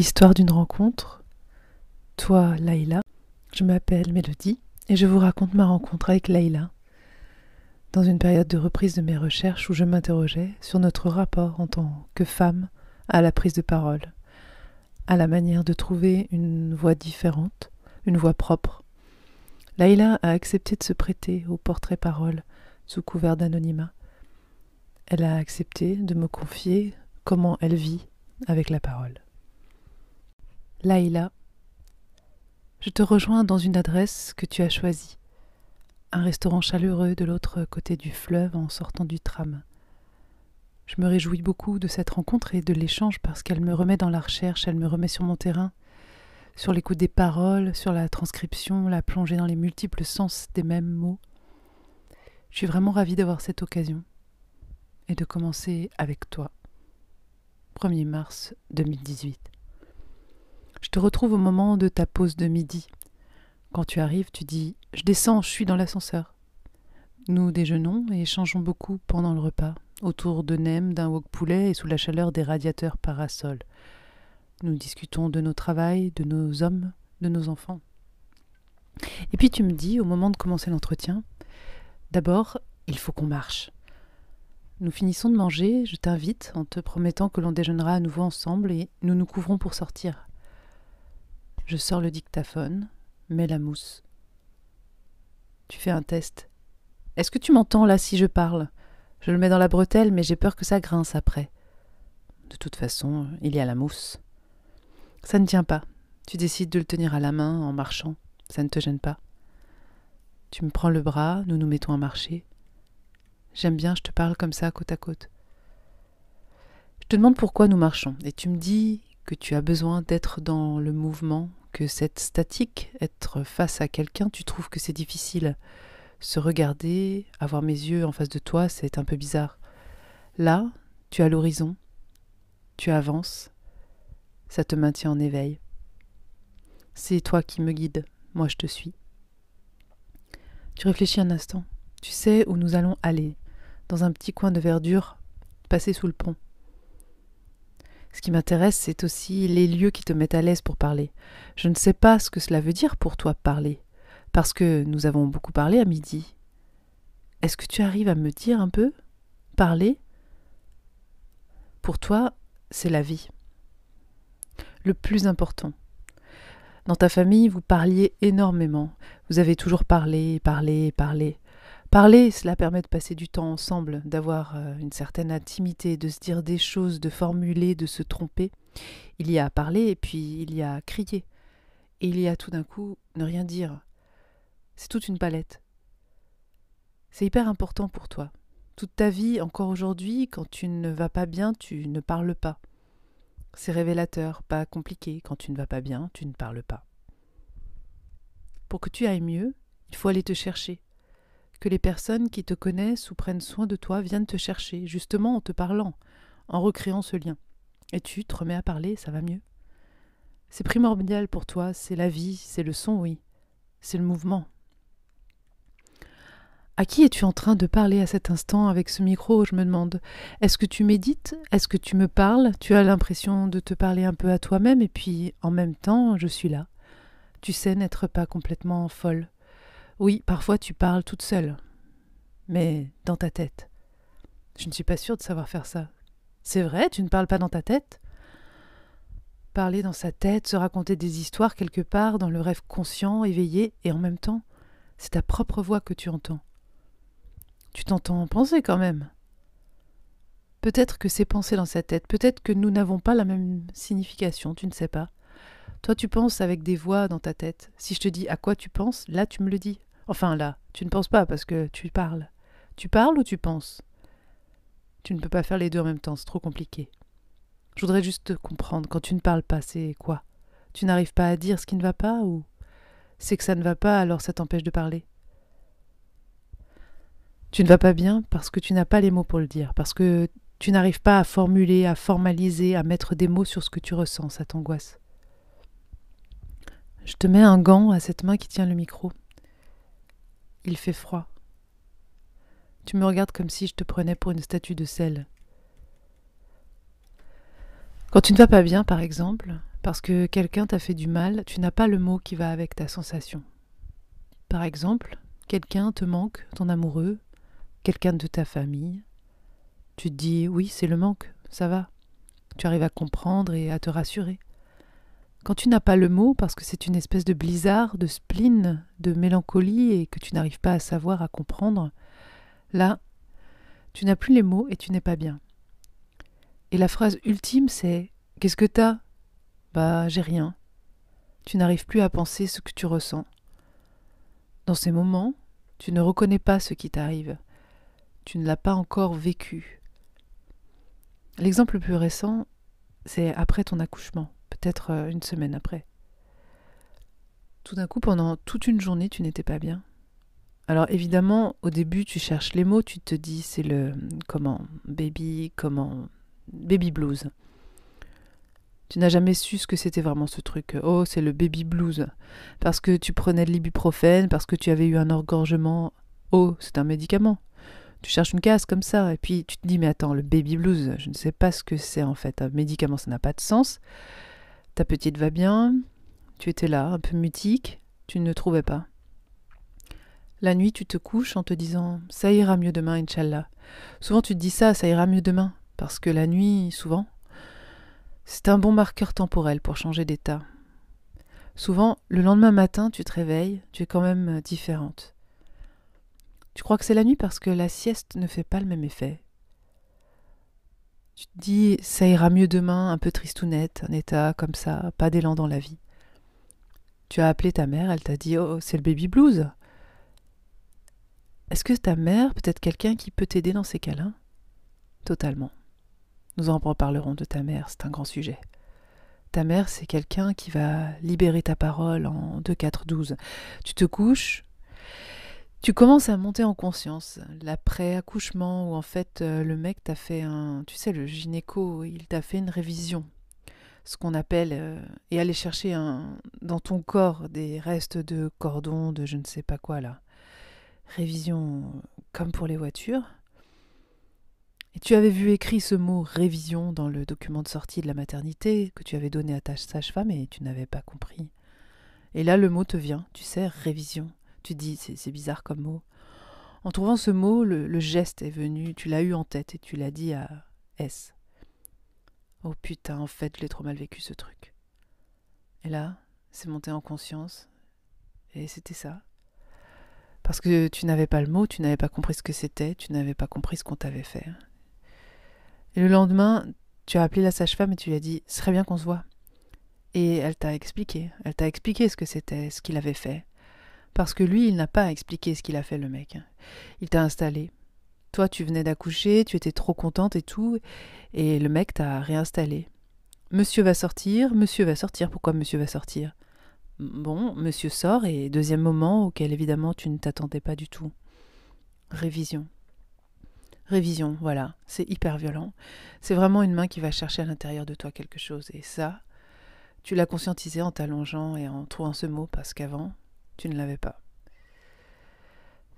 Histoire d'une rencontre. Toi, Laïla. Je m'appelle Mélodie et je vous raconte ma rencontre avec Laïla. Dans une période de reprise de mes recherches où je m'interrogeais sur notre rapport en tant que femme à la prise de parole, à la manière de trouver une voix différente, une voix propre. Laïla a accepté de se prêter au portrait parole sous couvert d'anonymat. Elle a accepté de me confier comment elle vit avec la parole. Laïla, je te rejoins dans une adresse que tu as choisie, un restaurant chaleureux de l'autre côté du fleuve en sortant du tram. Je me réjouis beaucoup de cette rencontre et de l'échange parce qu'elle me remet dans la recherche, elle me remet sur mon terrain, sur l'écoute des paroles, sur la transcription, la plongée dans les multiples sens des mêmes mots. Je suis vraiment ravie d'avoir cette occasion et de commencer avec toi. 1er mars 2018. Je te retrouve au moment de ta pause de midi. Quand tu arrives, tu dis Je descends, je suis dans l'ascenseur. Nous déjeunons et échangeons beaucoup pendant le repas, autour de nem, d'un wok poulet et sous la chaleur des radiateurs parasols. Nous discutons de nos travails, de nos hommes, de nos enfants. Et puis tu me dis, au moment de commencer l'entretien, D'abord, il faut qu'on marche. Nous finissons de manger, je t'invite en te promettant que l'on déjeunera à nouveau ensemble et nous nous couvrons pour sortir. Je sors le dictaphone, mets la mousse. Tu fais un test. Est-ce que tu m'entends là si je parle? Je le mets dans la bretelle, mais j'ai peur que ça grince après. De toute façon, il y a la mousse. Ça ne tient pas. Tu décides de le tenir à la main en marchant. Ça ne te gêne pas. Tu me prends le bras, nous nous mettons à marcher. J'aime bien, je te parle comme ça, côte à côte. Je te demande pourquoi nous marchons, et tu me dis que tu as besoin d'être dans le mouvement, que cette statique, être face à quelqu'un, tu trouves que c'est difficile. Se regarder, avoir mes yeux en face de toi, c'est un peu bizarre. Là, tu as l'horizon, tu avances, ça te maintient en éveil. C'est toi qui me guides, moi je te suis. Tu réfléchis un instant. Tu sais où nous allons aller, dans un petit coin de verdure, passer sous le pont. Ce qui m'intéresse, c'est aussi les lieux qui te mettent à l'aise pour parler. Je ne sais pas ce que cela veut dire pour toi parler, parce que nous avons beaucoup parlé à midi. Est-ce que tu arrives à me dire un peu Parler? Pour toi, c'est la vie. Le plus important. Dans ta famille, vous parliez énormément. Vous avez toujours parlé, parlé, parlé. Parler, cela permet de passer du temps ensemble, d'avoir euh, une certaine intimité, de se dire des choses, de formuler, de se tromper. Il y a parler et puis il y a crier. Et il y a tout d'un coup ne rien dire. C'est toute une palette. C'est hyper important pour toi. Toute ta vie, encore aujourd'hui, quand tu ne vas pas bien, tu ne parles pas. C'est révélateur, pas compliqué. Quand tu ne vas pas bien, tu ne parles pas. Pour que tu ailles mieux, il faut aller te chercher. Que les personnes qui te connaissent ou prennent soin de toi viennent te chercher, justement en te parlant, en recréant ce lien. Et tu te remets à parler, ça va mieux. C'est primordial pour toi, c'est la vie, c'est le son, oui. C'est le mouvement, à qui es-tu en train de parler à cet instant avec ce micro Je me demande. Est-ce que tu médites? Est-ce que tu me parles? Tu as l'impression de te parler un peu à toi-même et puis en même temps, je suis là. Tu sais n'être pas complètement folle. Oui, parfois tu parles toute seule, mais dans ta tête. Je ne suis pas sûre de savoir faire ça. C'est vrai, tu ne parles pas dans ta tête? Parler dans sa tête, se raconter des histoires quelque part dans le rêve conscient, éveillé, et en même temps, c'est ta propre voix que tu entends. Tu t'entends penser quand même. Peut-être que c'est pensé dans sa tête, peut-être que nous n'avons pas la même signification, tu ne sais pas. Toi tu penses avec des voix dans ta tête. Si je te dis à quoi tu penses, là tu me le dis. Enfin là, tu ne penses pas parce que tu parles. Tu parles ou tu penses? Tu ne peux pas faire les deux en même temps, c'est trop compliqué. Je voudrais juste te comprendre, quand tu ne parles pas, c'est quoi? Tu n'arrives pas à dire ce qui ne va pas ou c'est que ça ne va pas alors ça t'empêche de parler? Tu ne vas pas bien parce que tu n'as pas les mots pour le dire, parce que tu n'arrives pas à formuler, à formaliser, à mettre des mots sur ce que tu ressens, ça t'angoisse. Je te mets un gant à cette main qui tient le micro. Il fait froid. Tu me regardes comme si je te prenais pour une statue de sel. Quand tu ne vas pas bien, par exemple, Parce que quelqu'un t'a fait du mal, tu n'as pas le mot qui va avec ta sensation. Par exemple, quelqu'un te manque, ton amoureux, quelqu'un de ta famille. Tu te dis oui, c'est le manque, ça va. Tu arrives à comprendre et à te rassurer. Quand tu n'as pas le mot, parce que c'est une espèce de blizzard, de spleen, de mélancolie et que tu n'arrives pas à savoir, à comprendre, là, tu n'as plus les mots et tu n'es pas bien. Et la phrase ultime, c'est Qu'est-ce que t'as? Bah, j'ai rien. Tu n'arrives plus à penser ce que tu ressens. Dans ces moments, tu ne reconnais pas ce qui t'arrive. Tu ne l'as pas encore vécu. L'exemple le plus récent, c'est après ton accouchement peut-être euh, une semaine après. Tout d'un coup, pendant toute une journée, tu n'étais pas bien. Alors évidemment, au début, tu cherches les mots, tu te dis c'est le comment baby, comment baby blues. Tu n'as jamais su ce que c'était vraiment ce truc. Oh, c'est le baby blues. Parce que tu prenais de l'ibuprofène, parce que tu avais eu un engorgement. Oh, c'est un médicament. Tu cherches une case comme ça, et puis tu te dis, mais attends, le baby blues, je ne sais pas ce que c'est en fait. Un médicament, ça n'a pas de sens. Ta petite va bien, tu étais là, un peu mutique, tu ne trouvais pas. La nuit, tu te couches en te disant Ça ira mieux demain, Inch'Allah. Souvent, tu te dis ça, ça ira mieux demain, parce que la nuit, souvent, c'est un bon marqueur temporel pour changer d'état. Souvent, le lendemain matin, tu te réveilles, tu es quand même différente. Tu crois que c'est la nuit parce que la sieste ne fait pas le même effet. Tu te dis, ça ira mieux demain, un peu tristounette, un état comme ça, pas d'élan dans la vie. Tu as appelé ta mère, elle t'a dit, oh, c'est le baby blues. Est-ce que ta mère peut être quelqu'un qui peut t'aider dans ces cas-là? Totalement. Nous en reparlerons de ta mère, c'est un grand sujet. Ta mère, c'est quelqu'un qui va libérer ta parole en 2, 4, 12. Tu te couches, tu commences à monter en conscience. L'après-accouchement, où en fait euh, le mec t'a fait un. Tu sais, le gynéco, il t'a fait une révision. Ce qu'on appelle. Euh, et aller chercher dans ton corps des restes de cordons, de je ne sais pas quoi là. Révision comme pour les voitures. Et tu avais vu écrit ce mot révision dans le document de sortie de la maternité que tu avais donné à ta sage-femme et tu n'avais pas compris. Et là, le mot te vient, tu sais, révision. Tu dis, c'est bizarre comme mot. En trouvant ce mot, le, geste est venu, tu l'as eu en tête et tu l'as dit à S. Oh putain, en fait, je l'ai trop mal vécu ce truc. Et là, c'est monté en conscience, et c'était ça. Parce que tu n'avais pas le mot, tu n'avais pas compris ce que c'était, tu n'avais pas compris ce qu'on t'avait fait. Et le lendemain, tu as appelé la sage-femme et tu lui as dit, ce serait bien qu'on se voit. Et elle t'a expliqué, elle t'a expliqué ce que c'était, ce qu'il avait fait. Parce que lui, il n'a pas expliqué ce qu'il a fait, le mec. Il t'a installé. Toi, tu venais d'accoucher, tu étais trop contente et tout, et le mec t'a réinstallé. Monsieur va sortir, monsieur va sortir. Pourquoi monsieur va sortir? Bon, monsieur sort, et deuxième moment auquel évidemment tu ne t'attendais pas du tout. Révision. Révision, voilà, c'est hyper violent. C'est vraiment une main qui va chercher à l'intérieur de toi quelque chose, et ça, tu l'as conscientisé en t'allongeant et en trouvant ce mot, parce qu'avant, tu ne l'avais pas.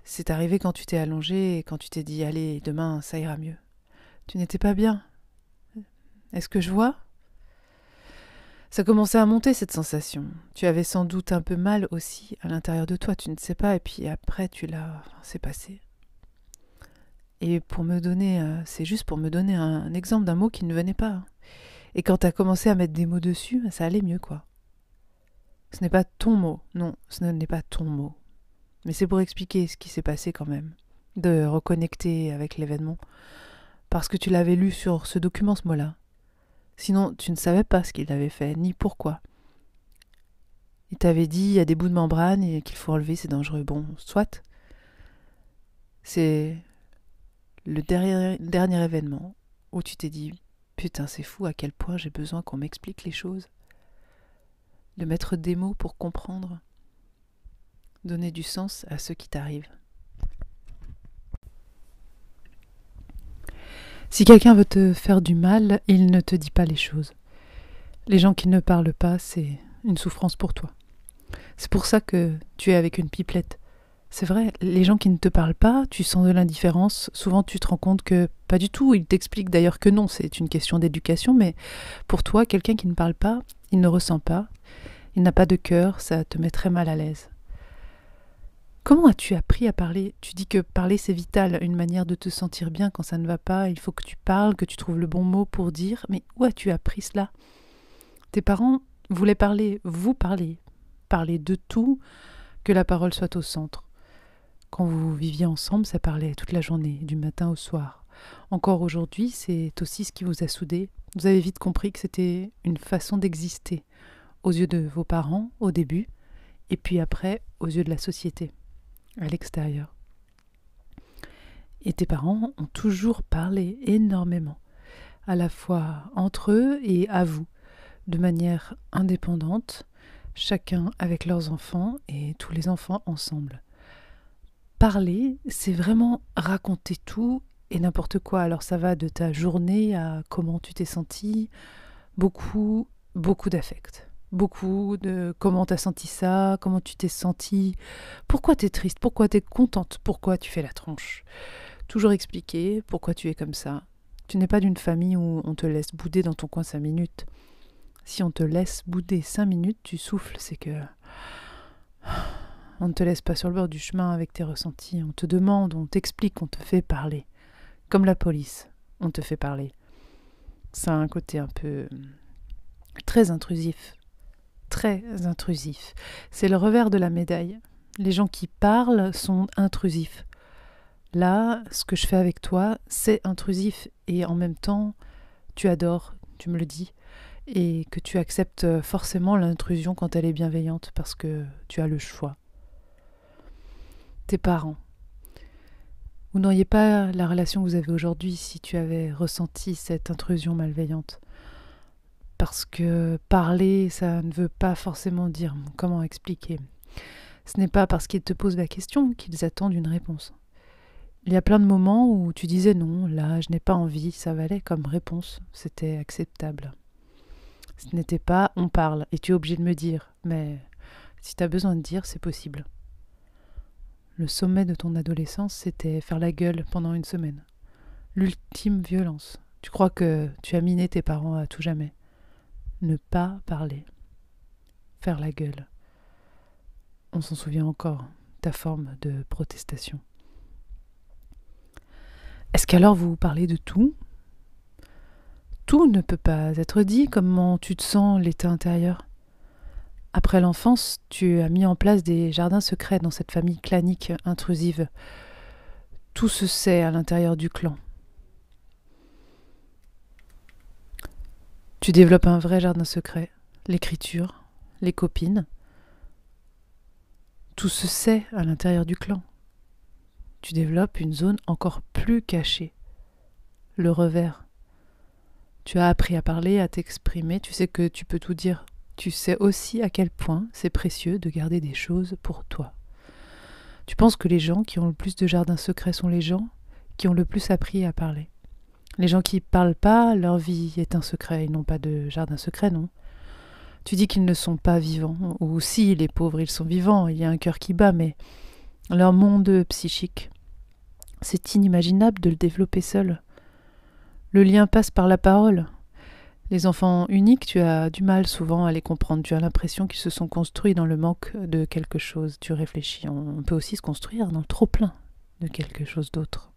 C'est arrivé quand tu t'es allongé et quand tu t'es dit Allez, demain, ça ira mieux. Tu n'étais pas bien. Est-ce que je vois? Ça commençait à monter cette sensation. Tu avais sans doute un peu mal aussi à l'intérieur de toi, tu ne sais pas, et puis après tu l'as. C'est passé. Et pour me donner. Euh, c'est juste pour me donner un exemple d'un mot qui ne venait pas. Et quand tu as commencé à mettre des mots dessus, ça allait mieux, quoi. Ce n'est pas ton mot, non, ce n'est pas ton mot. Mais c'est pour expliquer ce qui s'est passé quand même, de reconnecter avec l'événement, parce que tu l'avais lu sur ce document, ce mot-là. Sinon, tu ne savais pas ce qu'il avait fait, ni pourquoi. Il t'avait dit, il y a des bouts de membrane et qu'il faut enlever, c'est dangereux. Bon, soit. C'est le dernier, événement où tu t'es dit, putain, c'est fou à quel point j'ai besoin qu'on m'explique les choses de mettre des mots pour comprendre, donner du sens à ce qui t'arrive. Si quelqu'un veut te faire du mal, il ne te dit pas les choses. Les gens qui ne parlent pas, c'est une souffrance pour toi. C'est pour ça que tu es avec une pipelette. C'est vrai, les gens qui ne te parlent pas, tu sens de l'indifférence. Souvent, tu te rends compte que pas du tout. Ils t'expliquent d'ailleurs que non, c'est une question d'éducation. Mais pour toi, quelqu'un qui ne parle pas, il ne ressent pas, il n'a pas de cœur, ça te met très mal à l'aise. Comment as-tu appris à parler? Tu dis que parler c'est vital, une manière de te sentir bien quand ça ne va pas, il faut que tu parles, que tu trouves le bon mot pour dire, mais où as-tu appris cela? Tes parents voulaient parler, vous parler, parler de tout, que la parole soit au centre. Quand vous viviez ensemble, ça parlait toute la journée, du matin au soir. Encore aujourd'hui, c'est aussi ce qui vous a soudé. Vous avez vite compris que c'était une façon d'exister, aux yeux de vos parents au début, et puis après aux yeux de la société, à l'extérieur. Et tes parents ont toujours parlé énormément, à la fois entre eux et à vous, de manière indépendante, chacun avec leurs enfants et tous les enfants ensemble parler, c'est vraiment raconter tout et n'importe quoi. Alors ça va de ta journée à comment tu t'es senti, beaucoup, beaucoup d'affect. Beaucoup de comment t'as senti ça, comment tu t'es senti, pourquoi t'es triste, pourquoi t'es contente, pourquoi tu fais la tronche? Toujours expliquer pourquoi tu es comme ça. Tu n'es pas d'une famille où on te laisse bouder dans ton coin cinq minutes. Si on te laisse bouder cinq minutes, tu souffles, c'est que on ne te laisse pas sur le bord du chemin avec tes ressentis. On te demande, on t'explique, on te fait parler. Comme la police, on te fait parler. Ça a un côté un peu très intrusif. Très intrusif. C'est le revers de la médaille. Les gens qui parlent sont intrusifs. Là, ce que je fais avec toi, c'est intrusif. Et en même temps, tu adores, tu me le dis, et que tu acceptes forcément l'intrusion quand elle est bienveillante parce que tu as le choix tes parents? Vous n'auriez pas la relation que vous avez aujourd'hui si tu avais ressenti cette intrusion malveillante? Parce que parler, ça ne veut pas forcément dire comment expliquer. Ce n'est pas parce qu'ils te posent la question qu'ils attendent une réponse. Il y a plein de moments où tu disais non, là, je n'ai pas envie, ça valait comme réponse, c'était acceptable. Ce n'était pas on parle et tu es obligé de me dire, mais si tu as besoin de dire, c'est possible. Le sommet de ton adolescence, c'était faire la gueule pendant une semaine. L'ultime violence. Tu crois que tu as miné tes parents à tout jamais. Ne pas parler. Faire la gueule. On s'en souvient encore, ta forme de protestation. Est-ce qu'alors vous parlez de tout? Tout ne peut pas être dit, comment tu te sens, l'état intérieur? Après l'enfance, tu as mis en place des jardins secrets dans cette famille clanique intrusive. Tout se sait à l'intérieur du clan. Tu développes un vrai jardin secret, l'écriture, les copines. Tout se sait à l'intérieur du clan. Tu développes une zone encore plus cachée, le revers. Tu as appris à parler, à t'exprimer, tu sais que tu peux tout dire tu sais aussi à quel point c'est précieux de garder des choses pour toi. Tu penses que les gens qui ont le plus de jardins secrets sont les gens qui ont le plus appris à parler. Les gens qui parlent pas, leur vie est un secret, ils n'ont pas de jardin secret, non? Tu dis qu'ils ne sont pas vivants, ou si les pauvres ils sont vivants, il y a un cœur qui bat, mais leur monde psychique, c'est inimaginable de le développer seul. Le lien passe par la parole, les enfants uniques, tu as du mal souvent à les comprendre. Tu as l'impression qu'ils se sont construits dans le manque de quelque chose. Tu réfléchis. On peut aussi se construire dans le trop-plein de quelque chose d'autre.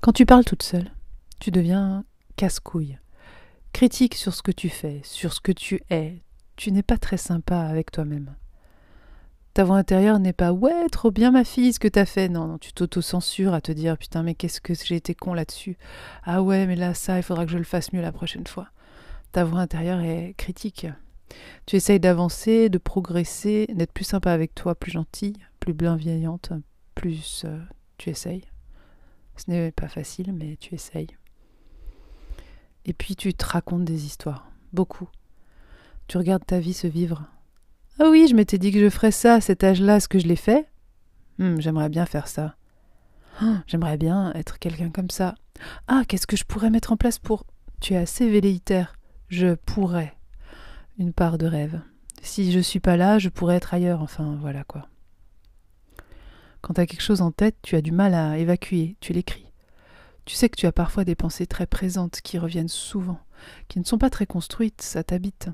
Quand tu parles toute seule, tu deviens casse-couille. Critique sur ce que tu fais, sur ce que tu es. Tu n'es pas très sympa avec toi-même. Ta voix intérieure n'est pas ouais, trop bien ma fille ce que t'as fait. Non, non, tu t'auto-censures à te dire putain, mais qu'est-ce que j'ai été con là-dessus. Ah ouais, mais là, ça, il faudra que je le fasse mieux la prochaine fois. Ta voix intérieure est critique. Tu essayes d'avancer, de progresser, d'être plus sympa avec toi, plus gentille, plus bienveillante, plus. Euh, tu essayes. Ce n'est pas facile, mais tu essayes. Et puis tu te racontes des histoires, beaucoup. Tu regardes ta vie se vivre ah oui, je m'étais dit que je ferais ça à cet âge-là, est-ce que je l'ai fait hmm, J'aimerais bien faire ça. Oh, j'aimerais bien être quelqu'un comme ça. Ah, qu'est-ce que je pourrais mettre en place pour. Tu es assez velléitaire. Je pourrais. Une part de rêve. Si je suis pas là, je pourrais être ailleurs. Enfin, voilà quoi. Quand tu as quelque chose en tête, tu as du mal à évacuer, tu l'écris. Tu sais que tu as parfois des pensées très présentes qui reviennent souvent, qui ne sont pas très construites, ça t'habite.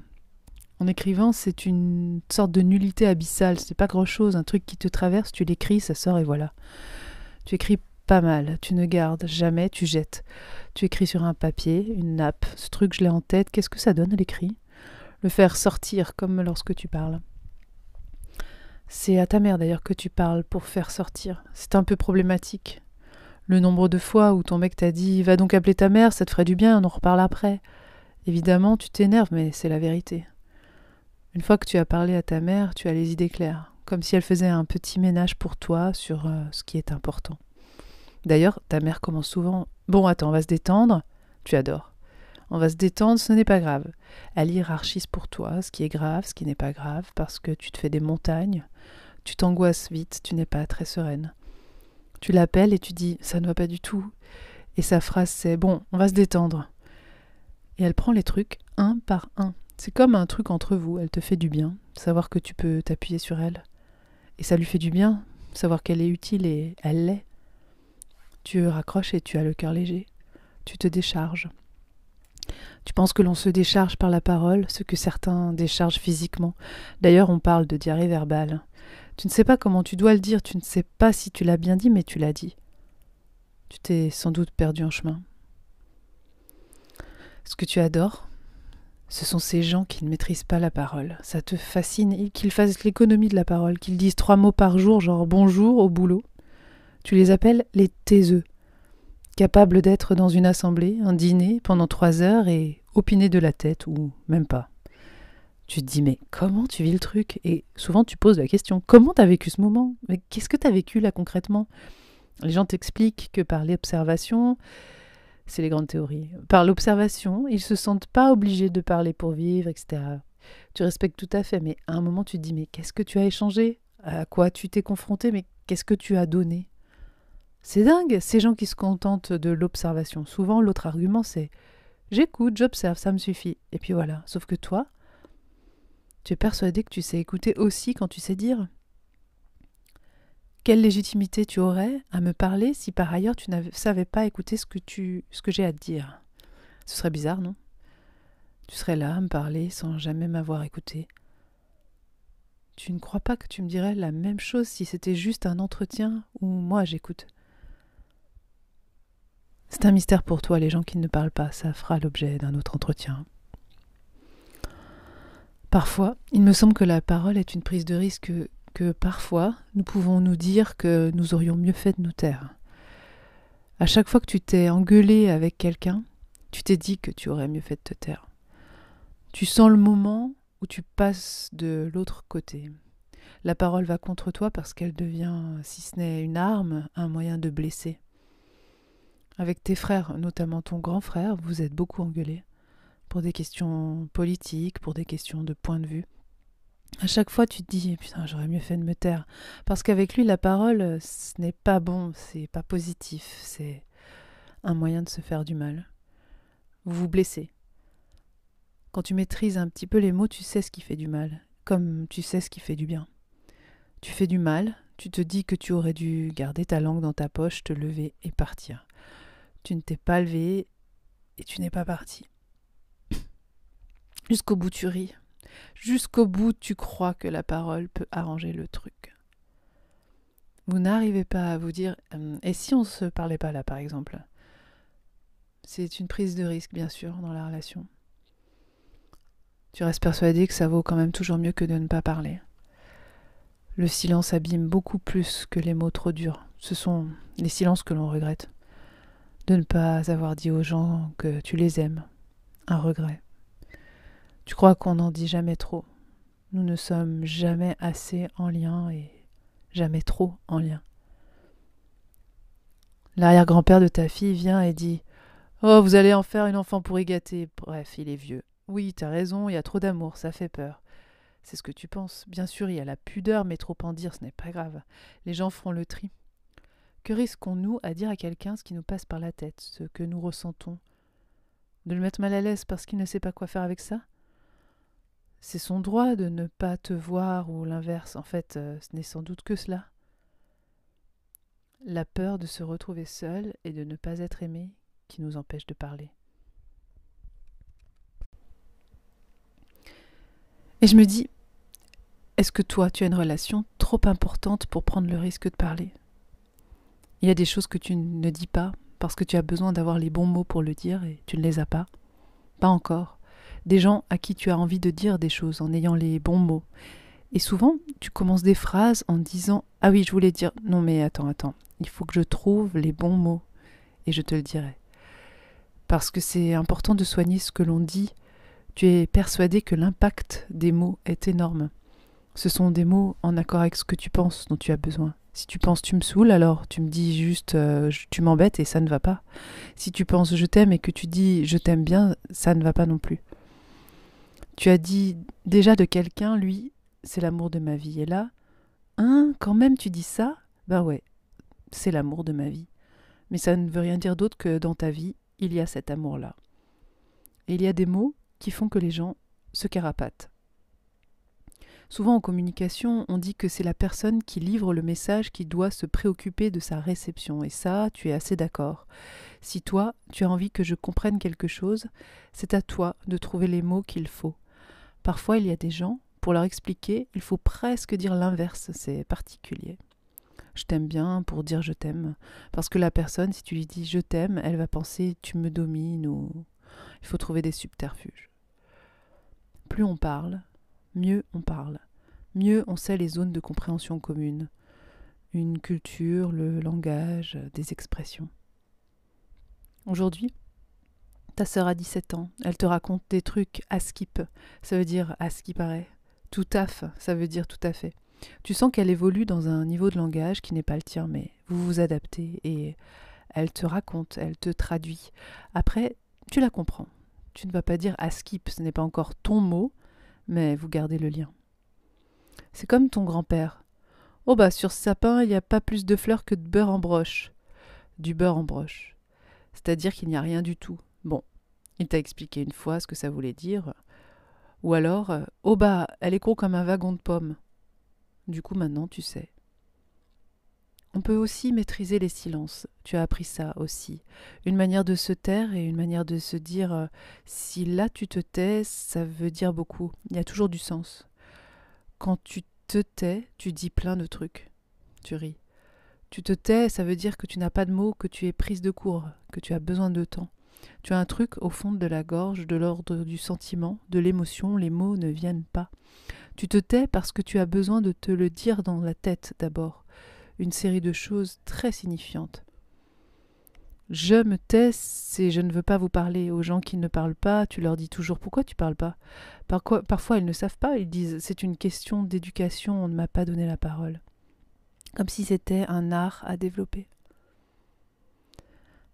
En écrivant, c'est une sorte de nullité abyssale, c'est pas grand-chose, un truc qui te traverse, tu l'écris, ça sort et voilà. Tu écris pas mal, tu ne gardes jamais, tu jettes. Tu écris sur un papier, une nappe, ce truc je l'ai en tête, qu'est-ce que ça donne à l'écrit? Le faire sortir comme lorsque tu parles. C'est à ta mère d'ailleurs que tu parles pour faire sortir. C'est un peu problématique. Le nombre de fois où ton mec t'a dit Va donc appeler ta mère, ça te ferait du bien, on en reparle après. Évidemment, tu t'énerves, mais c'est la vérité. Une fois que tu as parlé à ta mère, tu as les idées claires, comme si elle faisait un petit ménage pour toi sur euh, ce qui est important. D'ailleurs, ta mère commence souvent Bon, attends, on va se détendre. Tu adores. On va se détendre, ce n'est pas grave. Elle hiérarchise pour toi ce qui est grave, ce qui n'est pas grave, parce que tu te fais des montagnes. Tu t'angoisses vite, tu n'es pas très sereine. Tu l'appelles et tu dis Ça ne va pas du tout. Et sa phrase c'est Bon, on va se détendre. Et elle prend les trucs un par un. C'est comme un truc entre vous, elle te fait du bien, savoir que tu peux t'appuyer sur elle. Et ça lui fait du bien, savoir qu'elle est utile et elle l'est. Tu raccroches et tu as le cœur léger. Tu te décharges. Tu penses que l'on se décharge par la parole, ce que certains déchargent physiquement. D'ailleurs, on parle de diarrhée verbale. Tu ne sais pas comment tu dois le dire, tu ne sais pas si tu l'as bien dit, mais tu l'as dit. Tu t'es sans doute perdu en chemin. Ce que tu adores, ce sont ces gens qui ne maîtrisent pas la parole. Ça te fascine qu'ils fassent l'économie de la parole, qu'ils disent trois mots par jour, genre bonjour au boulot. Tu les appelles les taiseux, capables d'être dans une assemblée, un dîner, pendant trois heures et opiner de la tête, ou même pas. Tu te dis, mais comment tu vis le truc? Et souvent tu poses la question, comment t'as vécu ce moment? Qu'est-ce que t'as vécu là concrètement? Les gens t'expliquent que par l'observation, c'est les grandes théories. Par l'observation, ils se sentent pas obligés de parler pour vivre, etc. Tu respectes tout à fait, mais à un moment, tu te dis Mais qu'est-ce que tu as échangé? À quoi tu t'es confronté? Mais qu'est-ce que tu as donné? C'est dingue, ces gens qui se contentent de l'observation. Souvent, l'autre argument, c'est J'écoute, j'observe, ça me suffit. Et puis voilà. Sauf que toi, tu es persuadé que tu sais écouter aussi quand tu sais dire quelle légitimité tu aurais à me parler si par ailleurs tu ne savais pas écouter ce que, j'ai à te dire? Ce serait bizarre, non? Tu serais là à me parler sans jamais m'avoir écouté. Tu ne crois pas que tu me dirais la même chose si c'était juste un entretien où moi j'écoute? C'est un mystère pour toi, les gens qui ne parlent pas, ça fera l'objet d'un autre entretien. Parfois, il me semble que la parole est une prise de risque que parfois nous pouvons nous dire que nous aurions mieux fait de nous taire. À chaque fois que tu t'es engueulé avec quelqu'un, tu t'es dit que tu aurais mieux fait de te taire. Tu sens le moment où tu passes de l'autre côté. La parole va contre toi parce qu'elle devient, si ce n'est une arme, un moyen de blesser. Avec tes frères, notamment ton grand frère, vous êtes beaucoup engueulés pour des questions politiques, pour des questions de point de vue à chaque fois tu te dis putain j'aurais mieux fait de me taire. Parce qu'avec lui la parole ce n'est pas bon c'est pas positif c'est un moyen de se faire du mal. Vous vous blessez. Quand tu maîtrises un petit peu les mots tu sais ce qui fait du mal comme tu sais ce qui fait du bien. Tu fais du mal tu te dis que tu aurais dû garder ta langue dans ta poche te lever et partir. Tu ne t'es pas levé et tu n'es pas parti. Jusqu'au bout tu ris Jusqu'au bout, tu crois que la parole peut arranger le truc. Vous n'arrivez pas à vous dire hum, et si on ne se parlait pas là, par exemple? C'est une prise de risque, bien sûr, dans la relation. Tu restes persuadé que ça vaut quand même toujours mieux que de ne pas parler. Le silence abîme beaucoup plus que les mots trop durs. Ce sont les silences que l'on regrette. De ne pas avoir dit aux gens que tu les aimes. Un regret. Tu crois qu'on n'en dit jamais trop? Nous ne sommes jamais assez en lien et jamais trop en lien. L'arrière-grand-père de ta fille vient et dit Oh, vous allez en faire une enfant pour y gâter. Bref, il est vieux. Oui, t'as raison, il y a trop d'amour, ça fait peur. C'est ce que tu penses. Bien sûr, il y a la pudeur, mais trop en dire, ce n'est pas grave. Les gens feront le tri. Que risquons-nous à dire à quelqu'un ce qui nous passe par la tête, ce que nous ressentons? De le mettre mal à l'aise parce qu'il ne sait pas quoi faire avec ça? C'est son droit de ne pas te voir ou l'inverse. En fait, euh, ce n'est sans doute que cela. La peur de se retrouver seul et de ne pas être aimé qui nous empêche de parler. Et je me dis, est-ce que toi, tu as une relation trop importante pour prendre le risque de parler? Il y a des choses que tu ne dis pas parce que tu as besoin d'avoir les bons mots pour le dire et tu ne les as pas. Pas encore. Des gens à qui tu as envie de dire des choses en ayant les bons mots. Et souvent, tu commences des phrases en disant Ah oui, je voulais dire. Non, mais attends, attends. Il faut que je trouve les bons mots et je te le dirai. Parce que c'est important de soigner ce que l'on dit. Tu es persuadé que l'impact des mots est énorme. Ce sont des mots en accord avec ce que tu penses dont tu as besoin. Si tu penses tu me saoules, alors tu me dis juste euh, tu m'embêtes et ça ne va pas. Si tu penses je t'aime et que tu dis je t'aime bien, ça ne va pas non plus. Tu as dit déjà de quelqu'un, lui, c'est l'amour de ma vie. Et là, hein, quand même tu dis ça? Ben ouais, c'est l'amour de ma vie. Mais ça ne veut rien dire d'autre que dans ta vie, il y a cet amour-là. Et il y a des mots qui font que les gens se carapatent. Souvent en communication, on dit que c'est la personne qui livre le message qui doit se préoccuper de sa réception. Et ça, tu es assez d'accord. Si toi, tu as envie que je comprenne quelque chose, c'est à toi de trouver les mots qu'il faut. Parfois, il y a des gens, pour leur expliquer, il faut presque dire l'inverse, c'est particulier. Je t'aime bien pour dire je t'aime. Parce que la personne, si tu lui dis je t'aime, elle va penser tu me domines ou il faut trouver des subterfuges. Plus on parle, mieux on parle, mieux on sait les zones de compréhension communes, une culture, le langage, des expressions. Aujourd'hui, ta sœur a 17 ans, elle te raconte des trucs à ça veut dire à ce qui paraît. Tout fait, ça veut dire tout à fait. Tu sens qu'elle évolue dans un niveau de langage qui n'est pas le tien, mais vous vous adaptez et elle te raconte, elle te traduit. Après, tu la comprends. Tu ne vas pas dire à skip, ce n'est pas encore ton mot, mais vous gardez le lien. C'est comme ton grand-père. Oh bah sur ce sapin, il n'y a pas plus de fleurs que de beurre en broche. Du beurre en broche. C'est-à-dire qu'il n'y a rien du tout. Il t'a expliqué une fois ce que ça voulait dire. Ou alors, oh bah, elle est con comme un wagon de pommes. Du coup, maintenant, tu sais. On peut aussi maîtriser les silences. Tu as appris ça aussi. Une manière de se taire et une manière de se dire euh, si là tu te tais, ça veut dire beaucoup. Il y a toujours du sens. Quand tu te tais, tu dis plein de trucs. Tu ris. Tu te tais, ça veut dire que tu n'as pas de mots, que tu es prise de court, que tu as besoin de temps. Tu as un truc au fond de la gorge, de l'ordre du sentiment, de l'émotion, les mots ne viennent pas. Tu te tais parce que tu as besoin de te le dire dans la tête d'abord une série de choses très signifiantes. Je me tais, c'est je ne veux pas vous parler. Aux gens qui ne parlent pas, tu leur dis toujours pourquoi tu parles pas? parfois ils ne savent pas, ils disent c'est une question d'éducation, on ne m'a pas donné la parole. Comme si c'était un art à développer.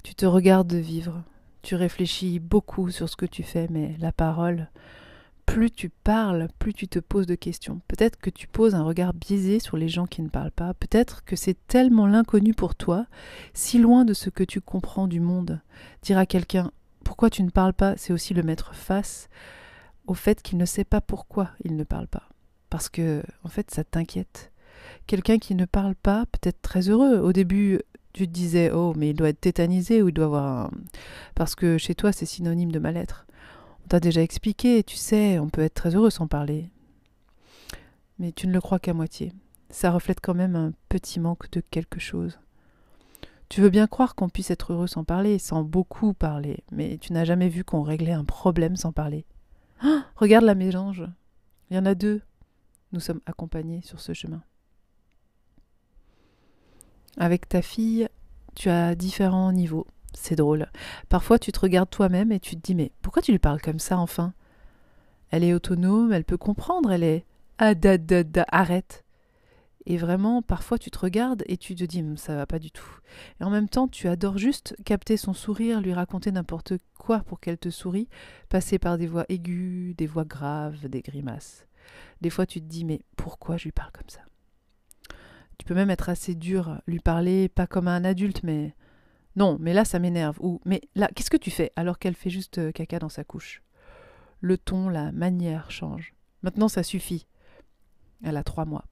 Tu te regardes vivre, tu réfléchis beaucoup sur ce que tu fais, mais la parole, plus tu parles, plus tu te poses de questions. Peut-être que tu poses un regard biaisé sur les gens qui ne parlent pas. Peut-être que c'est tellement l'inconnu pour toi, si loin de ce que tu comprends du monde. Dire à quelqu'un pourquoi tu ne parles pas, c'est aussi le mettre face au fait qu'il ne sait pas pourquoi il ne parle pas. Parce que, en fait, ça t'inquiète. Quelqu'un qui ne parle pas peut être très heureux. Au début, tu te disais, oh, mais il doit être tétanisé ou il doit avoir un... Parce que chez toi, c'est synonyme de mal-être. On t'a déjà expliqué, tu sais, on peut être très heureux sans parler. Mais tu ne le crois qu'à moitié. Ça reflète quand même un petit manque de quelque chose. Tu veux bien croire qu'on puisse être heureux sans parler, sans beaucoup parler, mais tu n'as jamais vu qu'on réglait un problème sans parler. Ah, regarde la mélange. Il y en a deux. Nous sommes accompagnés sur ce chemin. Avec ta fille, tu as différents niveaux. C'est drôle. Parfois, tu te regardes toi-même et tu te dis Mais pourquoi tu lui parles comme ça enfin? Elle est autonome, elle peut comprendre, elle est. Ah, da, arrête Et vraiment, parfois, tu te regardes et tu te dis Ça va pas du tout. Et en même temps, tu adores juste capter son sourire, lui raconter n'importe quoi pour qu'elle te sourie, passer par des voix aiguës, des voix graves, des grimaces. Des fois, tu te dis Mais pourquoi je lui parle comme ça? Tu peux même être assez dur, lui parler pas comme un adulte, mais non, mais là ça m'énerve. Ou mais là, qu'est-ce que tu fais alors qu'elle fait juste euh, caca dans sa couche? Le ton, la manière change. Maintenant, ça suffit. Elle a trois mois.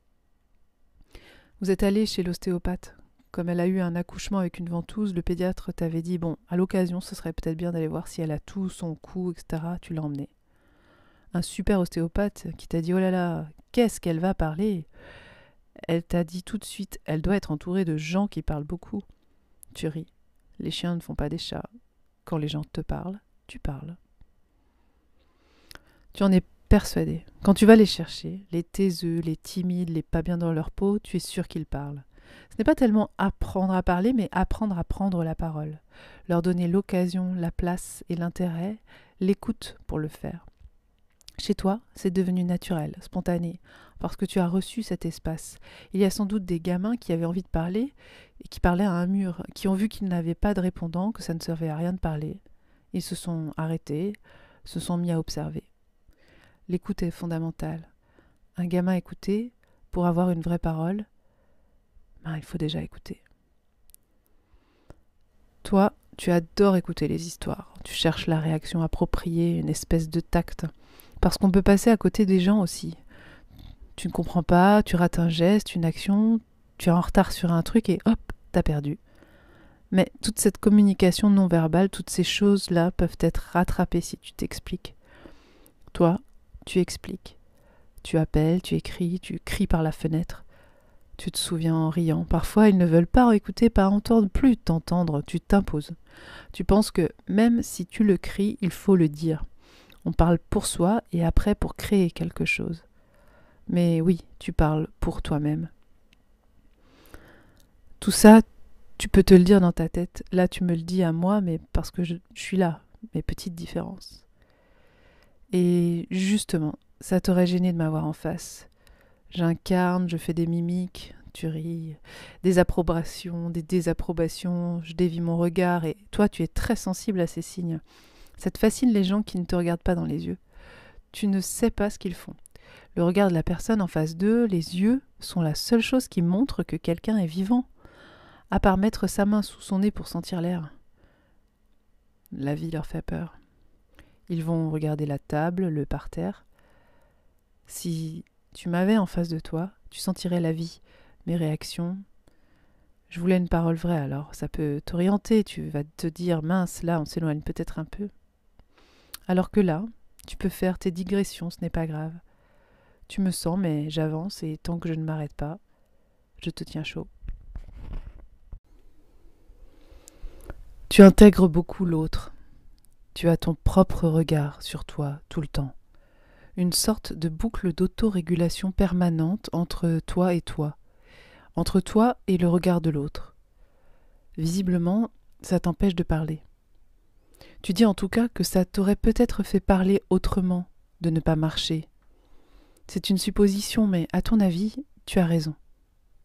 Vous êtes allé chez l'ostéopathe. Comme elle a eu un accouchement avec une ventouse, le pédiatre t'avait dit bon, à l'occasion, ce serait peut-être bien d'aller voir si elle a tout, son cou, etc. Tu l'as emmenée. Un super ostéopathe qui t'a dit oh là là, qu'est-ce qu'elle va parler? Elle t'a dit tout de suite, elle doit être entourée de gens qui parlent beaucoup. Tu ris. Les chiens ne font pas des chats. Quand les gens te parlent, tu parles. Tu en es persuadé. Quand tu vas les chercher, les taiseux, les timides, les pas bien dans leur peau, tu es sûr qu'ils parlent. Ce n'est pas tellement apprendre à parler, mais apprendre à prendre la parole. Leur donner l'occasion, la place et l'intérêt, l'écoute pour le faire. Chez toi, c'est devenu naturel, spontané, parce que tu as reçu cet espace. Il y a sans doute des gamins qui avaient envie de parler et qui parlaient à un mur, qui ont vu qu'ils n'avaient pas de répondant, que ça ne servait à rien de parler. Ils se sont arrêtés, se sont mis à observer. L'écoute est fondamentale. Un gamin écouté, pour avoir une vraie parole, ben, il faut déjà écouter. Toi, tu adores écouter les histoires. Tu cherches la réaction appropriée, une espèce de tact. Parce qu'on peut passer à côté des gens aussi. Tu ne comprends pas, tu rates un geste, une action, tu es en retard sur un truc et hop, t'as perdu. Mais toute cette communication non verbale, toutes ces choses-là peuvent être rattrapées si tu t'expliques. Toi, tu expliques. Tu appelles, tu écris, tu cries par la fenêtre. Tu te souviens en riant. Parfois, ils ne veulent pas écouter, pas entendre, plus t'entendre. Tu t'imposes. Tu penses que même si tu le cries, il faut le dire. On parle pour soi et après pour créer quelque chose. Mais oui, tu parles pour toi-même. Tout ça, tu peux te le dire dans ta tête. Là, tu me le dis à moi, mais parce que je, suis là, mes petites différences. Et justement, ça t'aurait gêné de m'avoir en face. J'incarne, je fais des mimiques, tu ris, des approbations, des désapprobations, je dévie mon regard, et toi tu es très sensible à ces signes. Ça te fascine les gens qui ne te regardent pas dans les yeux. Tu ne sais pas ce qu'ils font. Le regard de la personne en face d'eux, les yeux, sont la seule chose qui montre que quelqu'un est vivant, à part mettre sa main sous son nez pour sentir l'air. La vie leur fait peur. Ils vont regarder la table, le parterre. Si tu m'avais en face de toi, tu sentirais la vie, mes réactions. Je voulais une parole vraie alors, ça peut t'orienter, tu vas te dire mince, là on s'éloigne peut-être un peu. Alors que là, tu peux faire tes digressions, ce n'est pas grave. Tu me sens, mais j'avance et tant que je ne m'arrête pas, je te tiens chaud. Tu intègres beaucoup l'autre. Tu as ton propre regard sur toi tout le temps une sorte de boucle d'autorégulation permanente entre toi et toi, entre toi et le regard de l'autre. Visiblement, ça t'empêche de parler. Tu dis en tout cas que ça t'aurait peut-être fait parler autrement, de ne pas marcher. C'est une supposition, mais à ton avis, tu as raison.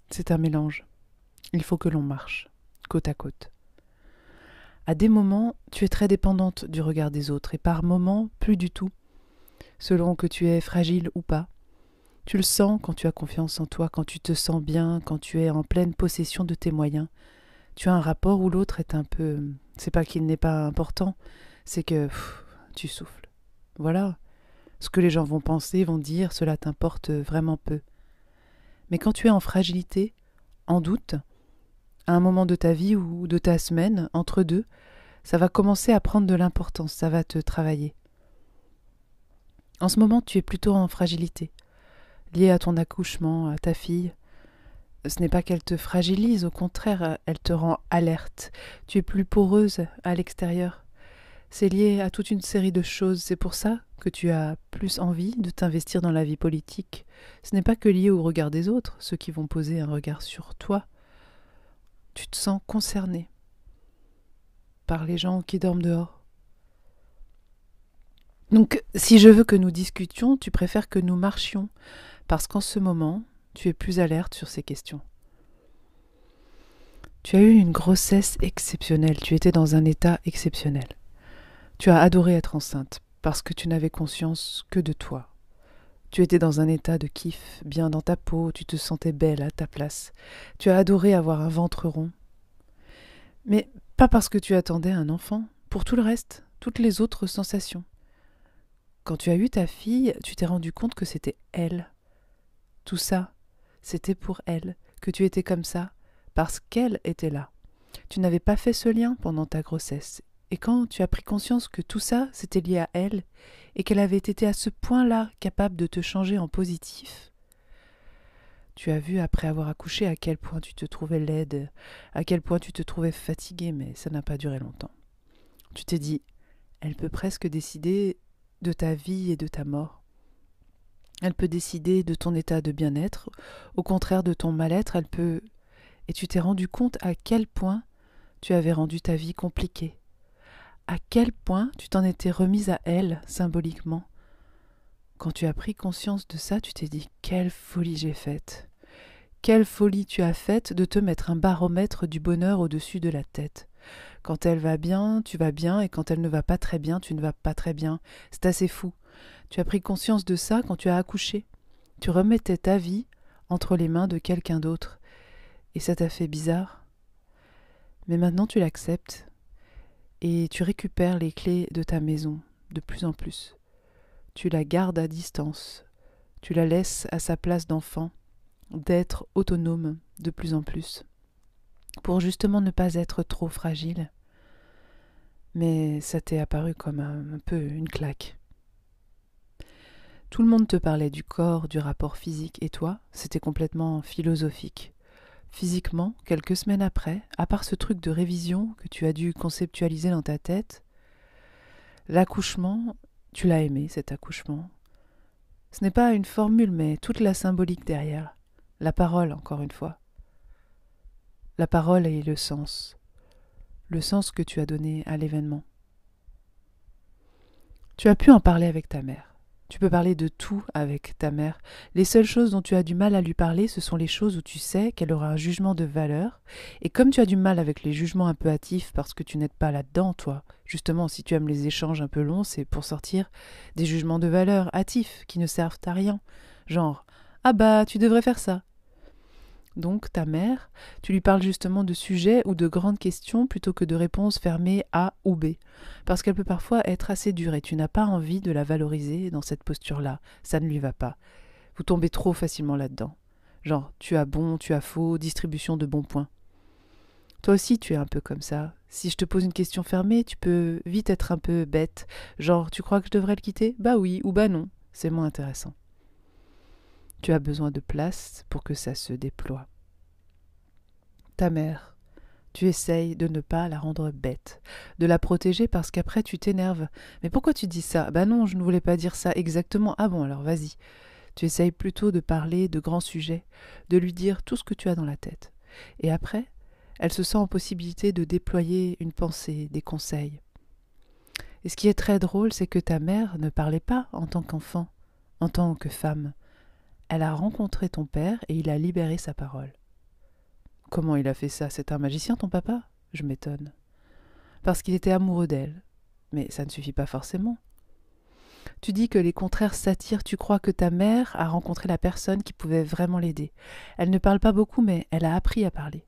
C'est un mélange. Il faut que l'on marche, côte à côte. À des moments, tu es très dépendante du regard des autres, et par moments, plus du tout selon que tu es fragile ou pas. Tu le sens quand tu as confiance en toi, quand tu te sens bien, quand tu es en pleine possession de tes moyens. Tu as un rapport où l'autre est un peu. C'est pas qu'il n'est pas important, c'est que tu souffles. Voilà. Ce que les gens vont penser, vont dire, cela t'importe vraiment peu. Mais quand tu es en fragilité, en doute, à un moment de ta vie ou de ta semaine, entre deux, ça va commencer à prendre de l'importance, ça va te travailler. En ce moment, tu es plutôt en fragilité, liée à ton accouchement, à ta fille. Ce n'est pas qu'elle te fragilise, au contraire, elle te rend alerte. Tu es plus poreuse à l'extérieur. C'est lié à toute une série de choses. C'est pour ça que tu as plus envie de t'investir dans la vie politique. Ce n'est pas que lié au regard des autres, ceux qui vont poser un regard sur toi. Tu te sens concerné par les gens qui dorment dehors. Donc, si je veux que nous discutions, tu préfères que nous marchions, parce qu'en ce moment, tu es plus alerte sur ces questions. Tu as eu une grossesse exceptionnelle, tu étais dans un état exceptionnel. Tu as adoré être enceinte, parce que tu n'avais conscience que de toi. Tu étais dans un état de kiff, bien dans ta peau, tu te sentais belle à ta place. Tu as adoré avoir un ventre rond. Mais pas parce que tu attendais un enfant, pour tout le reste, toutes les autres sensations. quand tu as eu ta fille, tu t'es rendu compte que c'était elle. Tout ça, c'était pour elle, que tu étais comme ça, parce qu'elle était là. Tu n'avais pas fait ce lien pendant ta grossesse. Et quand tu as pris conscience que tout ça, c'était lié à elle, et qu'elle avait été à ce point-là capable de te changer en positif, tu as vu après avoir accouché à quel point tu te trouvais laide, à quel point tu te trouvais fatiguée, mais ça n'a pas duré longtemps. Tu t'es dit, elle peut presque décider de ta vie et de ta mort. Elle peut décider de ton état de bien-être, au contraire de ton mal-être, elle peut... Et tu t'es rendu compte à quel point tu avais rendu ta vie compliquée, à quel point tu t'en étais remise à elle symboliquement. Quand tu as pris conscience de ça, tu t'es dit quelle folie j'ai faite. Quelle folie tu as faite de te mettre un baromètre du bonheur au-dessus de la tête. Quand elle va bien, tu vas bien, et quand elle ne va pas très bien, tu ne vas pas très bien. C'est assez fou. Tu as pris conscience de ça quand tu as accouché. Tu remettais ta vie entre les mains de quelqu'un d'autre. Et ça t'a fait bizarre. Mais maintenant tu l'acceptes. Et tu récupères les clés de ta maison de plus en plus. Tu la gardes à distance. Tu la laisses à sa place d'enfant, d'être autonome de plus en plus. Pour justement ne pas être trop fragile mais ça t'est apparu comme un, peu une claque. Tout le monde te parlait du corps, du rapport physique, et toi, c'était complètement philosophique. Physiquement, quelques semaines après, à part ce truc de révision que tu as dû conceptualiser dans ta tête, l'accouchement, tu l'as aimé, cet accouchement. Ce n'est pas une formule, mais toute la symbolique derrière. La parole, encore une fois. La parole et le sens le sens que tu as donné à l'événement. Tu as pu en parler avec ta mère. Tu peux parler de tout avec ta mère. Les seules choses dont tu as du mal à lui parler, ce sont les choses où tu sais qu'elle aura un jugement de valeur. Et comme tu as du mal avec les jugements un peu hâtifs parce que tu n'es pas là-dedans, toi, justement, si tu aimes les échanges un peu longs, c'est pour sortir des jugements de valeur hâtifs qui ne servent à rien. Genre, ah bah, tu devrais faire ça donc ta mère, tu lui parles justement de sujets ou de grandes questions plutôt que de réponses fermées A ou B. Parce qu'elle peut parfois être assez dure et tu n'as pas envie de la valoriser dans cette posture-là. Ça ne lui va pas. Vous tombez trop facilement là-dedans. Genre, tu as bon, tu as faux, distribution de bons points. Toi aussi, tu es un peu comme ça. Si je te pose une question fermée, tu peux vite être un peu bête. Genre, tu crois que je devrais le quitter? Bah oui, ou bah non. C'est moins intéressant. Tu as besoin de place pour que ça se déploie. Ta mère, tu essayes de ne pas la rendre bête, de la protéger parce qu'après tu t'énerves. Mais pourquoi tu dis ça? Bah non, je ne voulais pas dire ça exactement. Ah bon, alors vas-y. Tu essayes plutôt de parler de grands sujets, de lui dire tout ce que tu as dans la tête. Et après, elle se sent en possibilité de déployer une pensée, des conseils. Et ce qui est très drôle, c'est que ta mère ne parlait pas en tant qu'enfant, en tant que femme. Elle a rencontré ton père et il a libéré sa parole. Comment il a fait ça? C'est un magicien, ton papa? Je m'étonne. Parce qu'il était amoureux d'elle. Mais ça ne suffit pas forcément. Tu dis que les contraires s'attirent, tu crois que ta mère a rencontré la personne qui pouvait vraiment l'aider. Elle ne parle pas beaucoup, mais elle a appris à parler.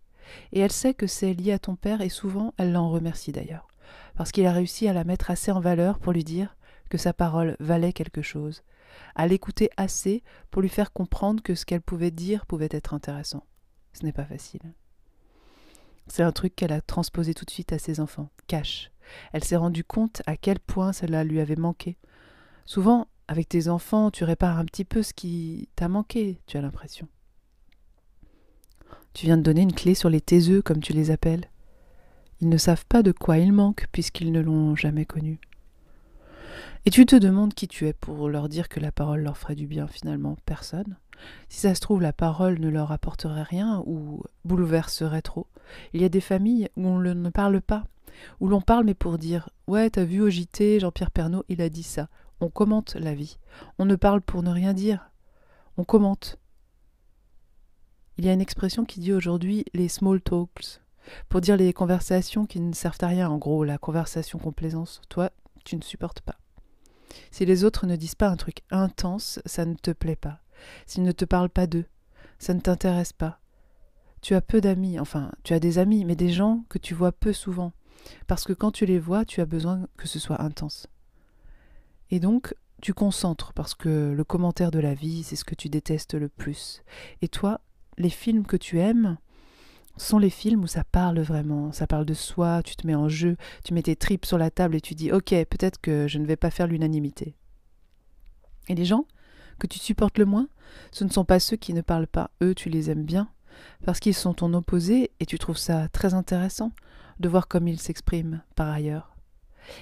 Et elle sait que c'est lié à ton père, et souvent elle l'en remercie d'ailleurs, parce qu'il a réussi à la mettre assez en valeur pour lui dire que sa parole valait quelque chose, à l'écouter assez pour lui faire comprendre que ce qu'elle pouvait dire pouvait être intéressant. Ce n'est pas facile. C'est un truc qu'elle a transposé tout de suite à ses enfants, cache. Elle s'est rendue compte à quel point cela lui avait manqué. Souvent, avec tes enfants, tu répares un petit peu ce qui t'a manqué, tu as l'impression. Tu viens de donner une clé sur les taiseux, comme tu les appelles. Ils ne savent pas de quoi ils manquent puisqu'ils ne l'ont jamais connu. Et tu te demandes qui tu es pour leur dire que la parole leur ferait du bien finalement Personne. Si ça se trouve, la parole ne leur apporterait rien ou bouleverserait trop. Il y a des familles où on ne parle pas, où l'on parle mais pour dire Ouais, t'as vu au JT, Jean-Pierre Pernaud, il a dit ça. On commente la vie. On ne parle pour ne rien dire. On commente. Il y a une expression qui dit aujourd'hui les small talks, pour dire les conversations qui ne servent à rien, en gros, la conversation complaisance. Toi, tu ne supportes pas. Si les autres ne disent pas un truc intense, ça ne te plaît pas. S'ils ne te parlent pas d'eux, ça ne t'intéresse pas. Tu as peu d'amis, enfin, tu as des amis, mais des gens que tu vois peu souvent, parce que quand tu les vois, tu as besoin que ce soit intense. Et donc, tu concentres parce que le commentaire de la vie, c'est ce que tu détestes le plus. Et toi, les films que tu aimes sont les films où ça parle vraiment, ça parle de soi, tu te mets en jeu, tu mets tes tripes sur la table et tu dis OK, peut-être que je ne vais pas faire l'unanimité. Et les gens que tu supportes le moins, ce ne sont pas ceux qui ne parlent pas, eux tu les aimes bien, parce qu'ils sont ton opposé et tu trouves ça très intéressant de voir comme ils s'expriment par ailleurs.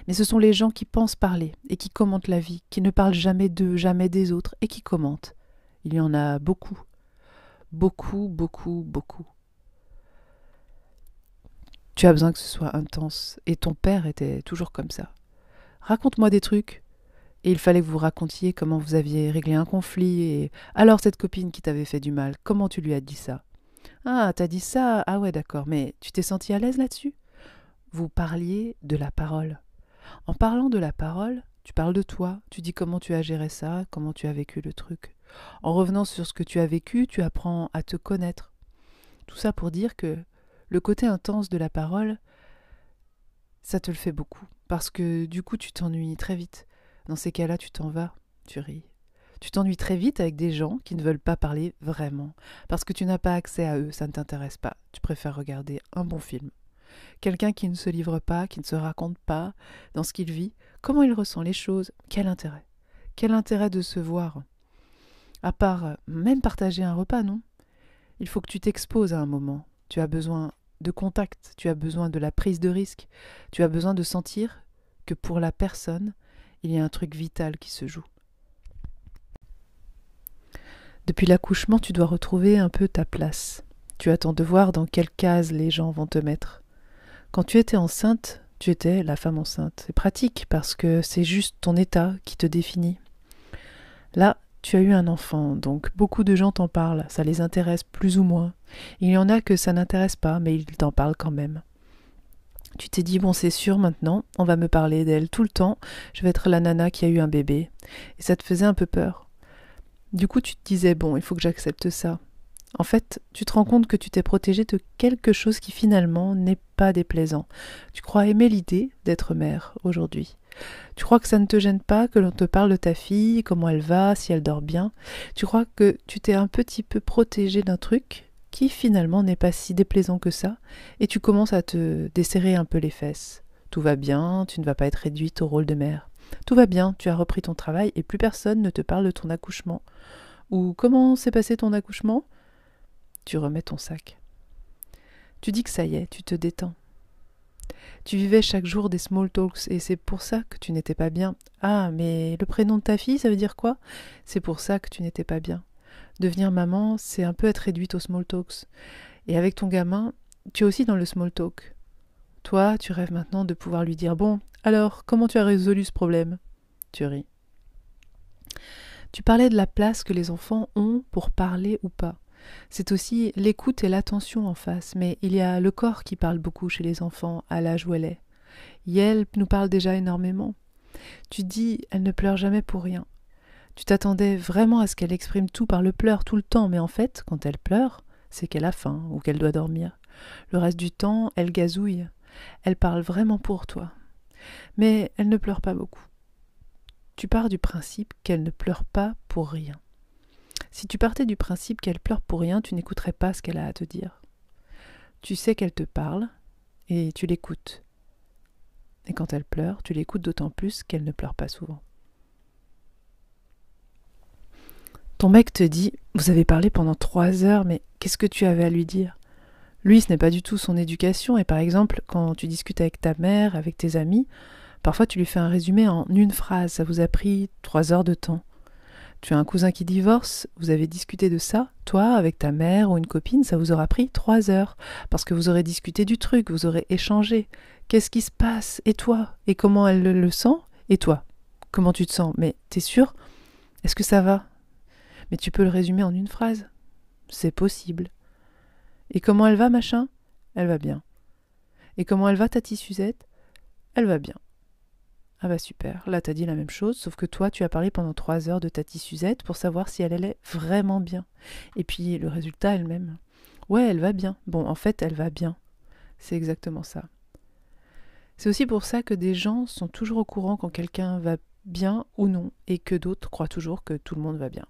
Mais ce sont les gens qui pensent parler et qui commentent la vie, qui ne parlent jamais d'eux, jamais des autres, et qui commentent. Il y en a beaucoup. Beaucoup, beaucoup, beaucoup. Tu as besoin que ce soit intense, et ton père était toujours comme ça. Raconte-moi des trucs. Et il fallait que vous racontiez comment vous aviez réglé un conflit, et alors cette copine qui t'avait fait du mal, comment tu lui as dit ça? Ah, t'as dit ça? Ah ouais, d'accord, mais tu t'es senti à l'aise là-dessus? Vous parliez de la parole. En parlant de la parole, tu parles de toi, tu dis comment tu as géré ça, comment tu as vécu le truc. En revenant sur ce que tu as vécu, tu apprends à te connaître. Tout ça pour dire que le côté intense de la parole, ça te le fait beaucoup. Parce que du coup, tu t'ennuies très vite. Dans ces cas-là, tu t'en vas, tu ris. Tu t'ennuies très vite avec des gens qui ne veulent pas parler vraiment. Parce que tu n'as pas accès à eux, ça ne t'intéresse pas. Tu préfères regarder un bon film. Quelqu'un qui ne se livre pas, qui ne se raconte pas dans ce qu'il vit, comment il ressent les choses, quel intérêt? Quel intérêt de se voir? À part euh, même partager un repas, non? Il faut que tu t'exposes à un moment. Tu as besoin de contact, tu as besoin de la prise de risque, tu as besoin de sentir que pour la personne, il y a un truc vital qui se joue. Depuis l'accouchement, tu dois retrouver un peu ta place. Tu attends de voir dans quelle case les gens vont te mettre. Quand tu étais enceinte, tu étais la femme enceinte. C'est pratique parce que c'est juste ton état qui te définit. Là, tu as eu un enfant, donc beaucoup de gens t'en parlent, ça les intéresse plus ou moins. Il y en a que ça n'intéresse pas, mais ils t'en parlent quand même. Tu t'es dit, bon, c'est sûr maintenant, on va me parler d'elle tout le temps, je vais être la nana qui a eu un bébé. Et ça te faisait un peu peur. Du coup, tu te disais, bon, il faut que j'accepte ça. En fait, tu te rends compte que tu t'es protégé de quelque chose qui finalement n'est pas déplaisant. Tu crois aimer l'idée d'être mère aujourd'hui. Tu crois que ça ne te gêne pas que l'on te parle de ta fille, comment elle va, si elle dort bien? Tu crois que tu t'es un petit peu protégé d'un truc qui finalement n'est pas si déplaisant que ça, et tu commences à te desserrer un peu les fesses. Tout va bien, tu ne vas pas être réduite au rôle de mère. Tout va bien, tu as repris ton travail et plus personne ne te parle de ton accouchement. Ou comment s'est passé ton accouchement? Tu remets ton sac. Tu dis que ça y est, tu te détends. Tu vivais chaque jour des small talks et c'est pour ça que tu n'étais pas bien. Ah, mais le prénom de ta fille, ça veut dire quoi? C'est pour ça que tu n'étais pas bien. Devenir maman, c'est un peu être réduite aux small talks. Et avec ton gamin, tu es aussi dans le small talk. Toi, tu rêves maintenant de pouvoir lui dire Bon, alors, comment tu as résolu ce problème? Tu ris. Tu parlais de la place que les enfants ont pour parler ou pas. C'est aussi l'écoute et l'attention en face, mais il y a le corps qui parle beaucoup chez les enfants à l'âge où elle est. Yel nous parle déjà énormément. Tu dis, elle ne pleure jamais pour rien. Tu t'attendais vraiment à ce qu'elle exprime tout par le pleur tout le temps, mais en fait, quand elle pleure, c'est qu'elle a faim ou qu'elle doit dormir. Le reste du temps, elle gazouille. Elle parle vraiment pour toi. Mais elle ne pleure pas beaucoup. Tu pars du principe qu'elle ne pleure pas pour rien. Si tu partais du principe qu'elle pleure pour rien, tu n'écouterais pas ce qu'elle a à te dire. Tu sais qu'elle te parle et tu l'écoutes. Et quand elle pleure, tu l'écoutes d'autant plus qu'elle ne pleure pas souvent. Ton mec te dit Vous avez parlé pendant trois heures, mais qu'est-ce que tu avais à lui dire? Lui, ce n'est pas du tout son éducation, et par exemple, quand tu discutes avec ta mère, avec tes amis, parfois tu lui fais un résumé en une phrase, ça vous a pris trois heures de temps. Tu as un cousin qui divorce, vous avez discuté de ça, toi, avec ta mère ou une copine, ça vous aura pris trois heures, parce que vous aurez discuté du truc, vous aurez échangé. Qu'est-ce qui se passe? Et toi? Et comment elle le sent? Et toi? Comment tu te sens? Mais t'es sûr? Est-ce que ça va? Mais tu peux le résumer en une phrase. C'est possible. Et comment elle va, machin? Elle va bien. Et comment elle va, ta Suzette? Elle va bien. Ah bah super, là t'as dit la même chose, sauf que toi tu as parlé pendant trois heures de ta Suzette pour savoir si elle allait vraiment bien. Et puis le résultat elle-même. Ouais, elle va bien. Bon, en fait, elle va bien. C'est exactement ça. C'est aussi pour ça que des gens sont toujours au courant quand quelqu'un va bien ou non, et que d'autres croient toujours que tout le monde va bien.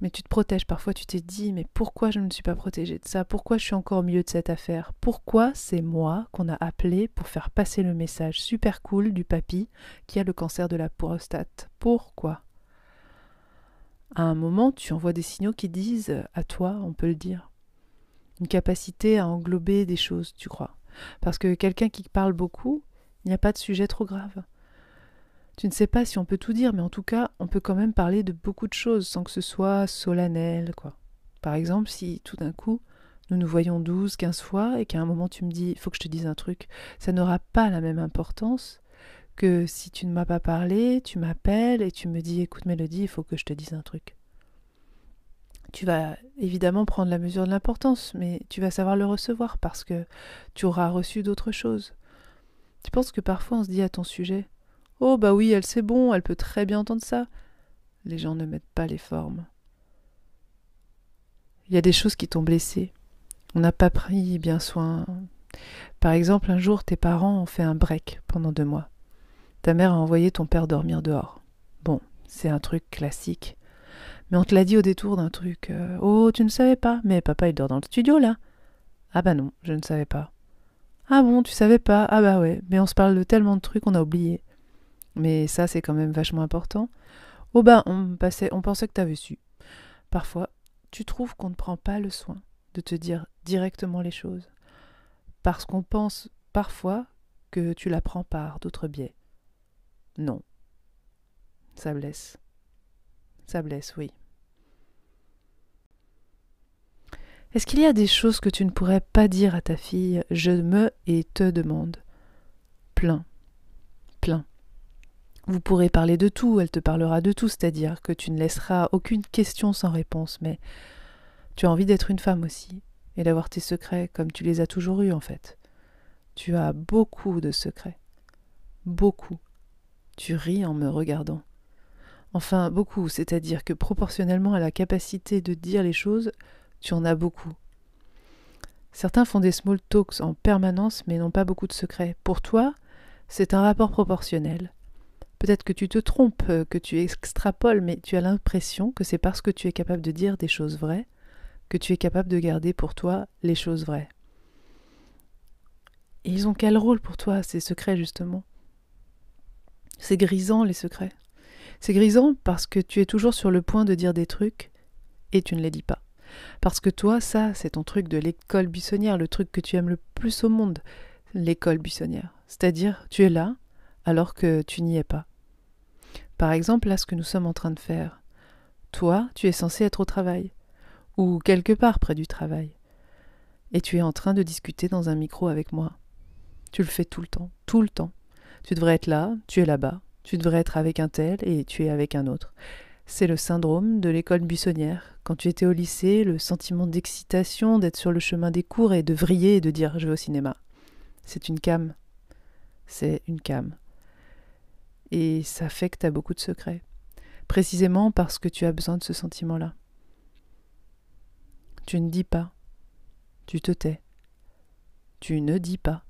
Mais tu te protèges, parfois tu t'es dit, mais pourquoi je ne me suis pas protégée de ça? Pourquoi je suis encore au milieu de cette affaire? Pourquoi c'est moi qu'on a appelé pour faire passer le message super cool du papy qui a le cancer de la prostate? Pourquoi? À un moment, tu envoies des signaux qui disent, à toi, on peut le dire, une capacité à englober des choses, tu crois? Parce que quelqu'un qui parle beaucoup, il n'y a pas de sujet trop grave. Tu ne sais pas si on peut tout dire, mais en tout cas, on peut quand même parler de beaucoup de choses sans que ce soit solennel, quoi. Par exemple, si tout d'un coup, nous nous voyons douze, quinze fois et qu'à un moment tu me dis faut que je te dise un truc, ça n'aura pas la même importance que si tu ne m'as pas parlé, tu m'appelles et tu me dis écoute Mélodie, il faut que je te dise un truc. Tu vas évidemment prendre la mesure de l'importance, mais tu vas savoir le recevoir parce que tu auras reçu d'autres choses. Tu penses que parfois on se dit à ton sujet Oh, bah oui, elle c'est bon, elle peut très bien entendre ça. Les gens ne mettent pas les formes. Il y a des choses qui t'ont blessé. On n'a pas pris bien soin. Par exemple, un jour, tes parents ont fait un break pendant deux mois. Ta mère a envoyé ton père dormir dehors. Bon, c'est un truc classique. Mais on te l'a dit au détour d'un truc. Euh, oh, tu ne savais pas Mais papa, il dort dans le studio, là. Ah bah non, je ne savais pas. Ah bon, tu savais pas Ah bah ouais, mais on se parle de tellement de trucs, on a oublié. Mais ça, c'est quand même vachement important. Oh ben, on, passait, on pensait que tu avais su. Parfois, tu trouves qu'on ne prend pas le soin de te dire directement les choses. Parce qu'on pense parfois que tu la prends par d'autres biais. Non. Ça blesse. Ça blesse, oui. Est-ce qu'il y a des choses que tu ne pourrais pas dire à ta fille? Je me et te demande. Plein. Vous pourrez parler de tout, elle te parlera de tout, c'est-à-dire que tu ne laisseras aucune question sans réponse, mais tu as envie d'être une femme aussi, et d'avoir tes secrets comme tu les as toujours eus en fait. Tu as beaucoup de secrets. Beaucoup. Tu ris en me regardant. Enfin, beaucoup, c'est-à-dire que proportionnellement à la capacité de dire les choses, tu en as beaucoup. Certains font des small talks en permanence mais n'ont pas beaucoup de secrets. Pour toi, c'est un rapport proportionnel. Peut-être que tu te trompes, euh, que tu extrapoles, mais tu as l'impression que c'est parce que tu es capable de dire des choses vraies que tu es capable de garder pour toi les choses vraies. Ils ont quel rôle pour toi, ces secrets, justement? C'est grisant, les secrets. C'est grisant parce que tu es toujours sur le point de dire des trucs et tu ne les dis pas. Parce que toi, ça, c'est ton truc de l'école buissonnière, le truc que tu aimes le plus au monde, l'école buissonnière. C'est-à-dire, tu es là alors que tu n'y es pas. Par exemple, là, ce que nous sommes en train de faire. Toi, tu es censé être au travail, ou quelque part près du travail, et tu es en train de discuter dans un micro avec moi. Tu le fais tout le temps, tout le temps. Tu devrais être là, tu es là-bas, tu devrais être avec un tel et tu es avec un autre. C'est le syndrome de l'école buissonnière. Quand tu étais au lycée, le sentiment d'excitation, d'être sur le chemin des cours et de vriller et de dire je vais au cinéma. C'est une cam. C'est une cam et ça fait que tu as beaucoup de secrets. Précisément parce que tu as besoin de ce sentiment-là. Tu ne dis pas. Tu te tais. Tu ne dis pas.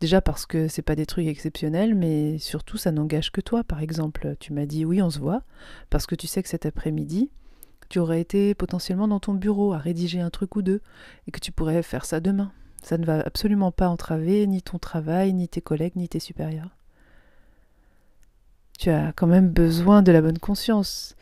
Déjà parce que c'est pas des trucs exceptionnels, mais surtout ça n'engage que toi. Par exemple, tu m'as dit oui, on se voit, parce que tu sais que cet après-midi, tu aurais été potentiellement dans ton bureau à rédiger un truc ou deux, et que tu pourrais faire ça demain. Ça ne va absolument pas entraver ni ton travail, ni tes collègues, ni tes supérieurs. Tu as quand même besoin de la bonne conscience.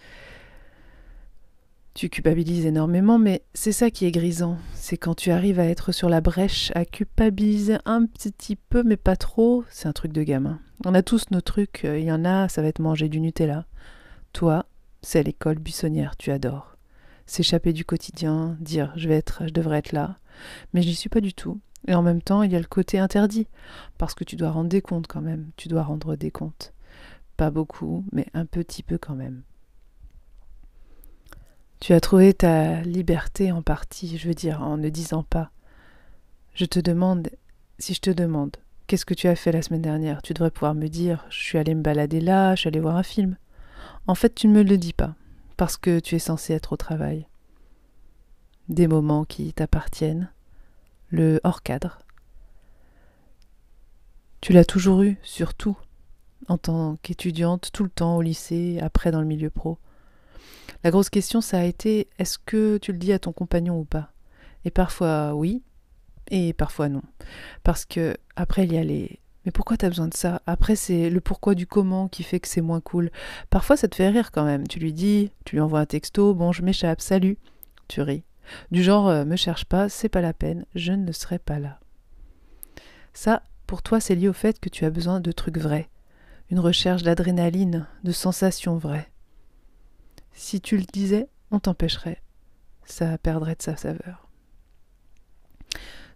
Tu culpabilises énormément, mais c'est ça qui est grisant. C'est quand tu arrives à être sur la brèche, à culpabiliser un petit peu, mais pas trop. C'est un truc de gamin. On a tous nos trucs. Il y en a, ça va être manger du Nutella. Toi, c'est l'école buissonnière, tu adores. S'échapper du quotidien, dire je vais être, je devrais être là. Mais je n'y suis pas du tout. Et en même temps, il y a le côté interdit. Parce que tu dois rendre des comptes quand même. Tu dois rendre des comptes. Pas beaucoup, mais un petit peu quand même. Tu as trouvé ta liberté en partie, je veux dire, en ne disant pas. Je te demande, si je te demande, qu'est-ce que tu as fait la semaine dernière? Tu devrais pouvoir me dire, je suis allé me balader là, je suis allé voir un film. En fait, tu ne me le dis pas, parce que tu es censé être au travail. Des moments qui t'appartiennent, le hors cadre. Tu l'as toujours eu, surtout, en tant qu'étudiante, tout le temps au lycée, après dans le milieu pro. La grosse question, ça a été est-ce que tu le dis à ton compagnon ou pas? Et parfois oui, et parfois non. Parce que après, il y a les mais pourquoi t'as besoin de ça? Après, c'est le pourquoi du comment qui fait que c'est moins cool. Parfois, ça te fait rire quand même. Tu lui dis, tu lui envoies un texto, bon, je m'échappe, salut. Tu ris. Du genre, euh, me cherche pas, c'est pas la peine, je ne serai pas là. Ça, pour toi, c'est lié au fait que tu as besoin de trucs vrais. Recherche d'adrénaline, de sensations vraies. Si tu le disais, on t'empêcherait. Ça perdrait de sa saveur.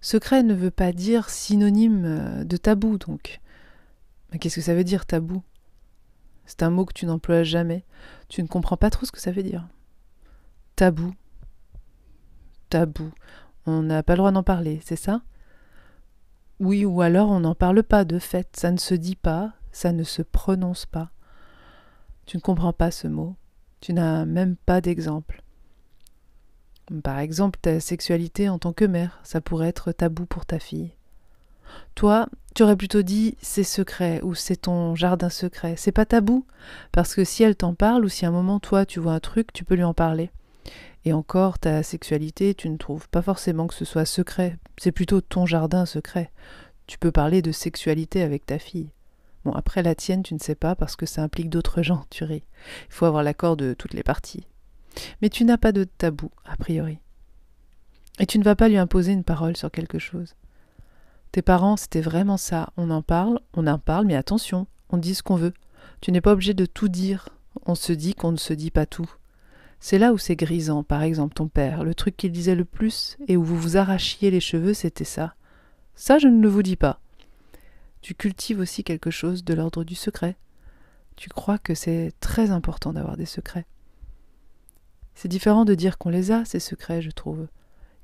Secret ne veut pas dire synonyme euh, de tabou, donc. Mais qu'est-ce que ça veut dire, tabou? C'est un mot que tu n'emploies jamais. Tu ne comprends pas trop ce que ça veut dire. Tabou. Tabou. On n'a pas le droit d'en parler, c'est ça? Oui, ou alors on n'en parle pas, de fait. Ça ne se dit pas, ça ne se prononce pas. Tu ne comprends pas ce mot. Tu n'as même pas d'exemple. Par exemple, ta sexualité en tant que mère, ça pourrait être tabou pour ta fille. Toi, tu aurais plutôt dit c'est secret ou c'est ton jardin secret. C'est pas tabou parce que si elle t'en parle ou si à un moment toi tu vois un truc, tu peux lui en parler. Et encore, ta sexualité, tu ne trouves pas forcément que ce soit secret. C'est plutôt ton jardin secret. Tu peux parler de sexualité avec ta fille. Après la tienne, tu ne sais pas parce que ça implique d'autres gens, tu ris. Il faut avoir l'accord de toutes les parties. Mais tu n'as pas de tabou, a priori. Et tu ne vas pas lui imposer une parole sur quelque chose. Tes parents, c'était vraiment ça. On en parle, on en parle, mais attention, on dit ce qu'on veut. Tu n'es pas obligé de tout dire. On se dit qu'on ne se dit pas tout. C'est là où c'est grisant, par exemple ton père. Le truc qu'il disait le plus et où vous vous arrachiez les cheveux, c'était ça. Ça, je ne le vous dis pas. Tu cultives aussi quelque chose de l'ordre du secret. Tu crois que c'est très important d'avoir des secrets. C'est différent de dire qu'on les a, ces secrets, je trouve.